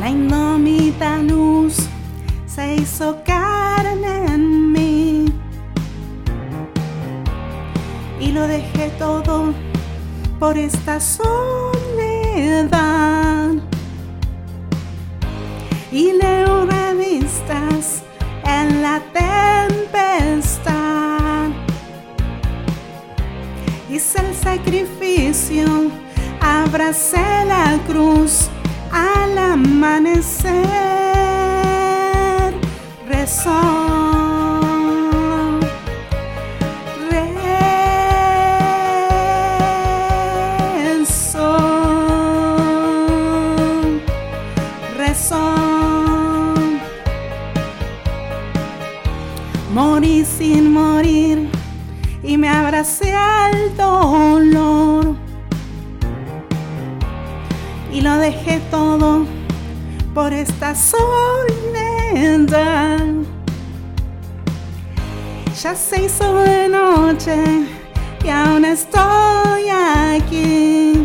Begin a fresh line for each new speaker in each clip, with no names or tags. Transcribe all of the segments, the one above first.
Lành mơ mi ta nus Say so cari lo dejé todo por esta soledad. Y leo revistas en la tempestad. Hice el sacrificio, abracé la cruz al amanecer. Rezó. Morí sin morir y me abracé al dolor y lo dejé todo por esta soledad. Ya se hizo de noche y aún estoy aquí.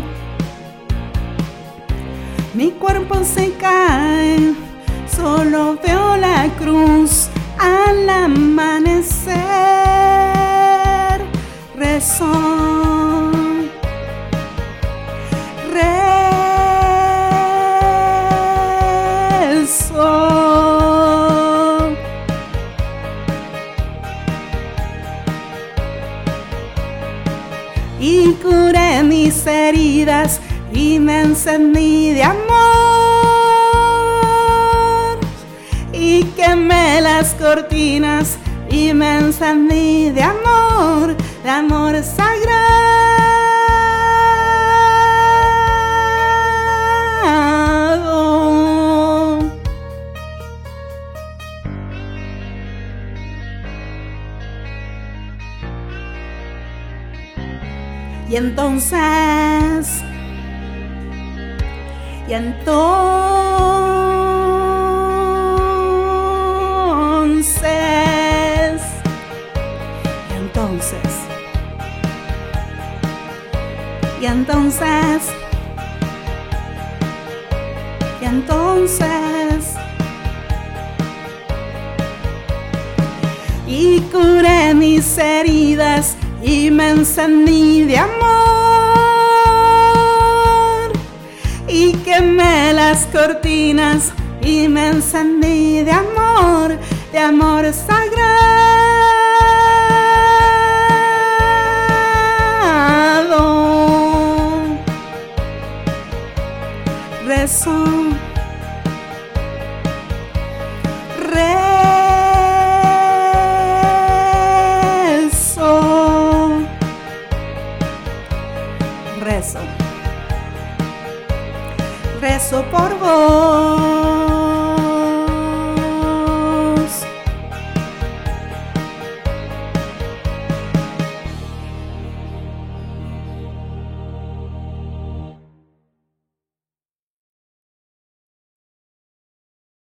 Mi cuerpo se cae, solo veo la cruz al amanecer. Rezó. Rezó. Y curé mis heridas y me encendí de amor. Y quemé las cortinas y me encendí de amor, de amor sagrado. Y entonces, y entonces, y entonces, y entonces, y curé mis heridas y me encendí de amor y quemé las cortinas y me encendí de amor, de amor sagrado. corazón. Rezo. Rezo. Rezo por vos.